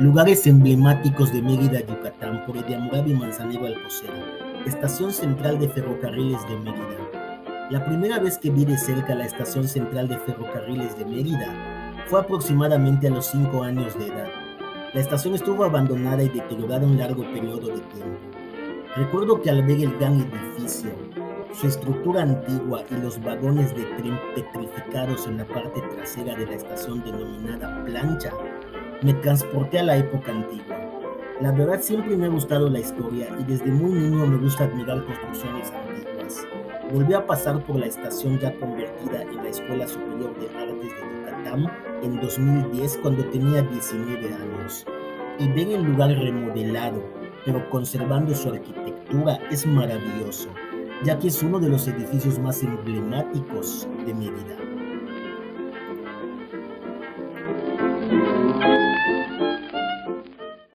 Lugares emblemáticos de Mérida, Yucatán, por Ediamurabi Manzanero Alcocer, Estación Central de Ferrocarriles de Mérida. La primera vez que vi de cerca la Estación Central de Ferrocarriles de Mérida fue aproximadamente a los 5 años de edad. La estación estuvo abandonada y deteriorada un largo periodo de tiempo. Recuerdo que al ver el gran edificio, su estructura antigua y los vagones de tren petrificados en la parte trasera de la estación denominada plancha, me transporté a la época antigua. La verdad siempre me ha gustado la historia y desde muy niño me gusta admirar construcciones antiguas. Volví a pasar por la estación ya convertida en la Escuela Superior de Artes de Yucatán en 2010 cuando tenía 19 años y ver el lugar remodelado pero conservando su arquitectura es maravilloso ya que es uno de los edificios más emblemáticos de Mérida.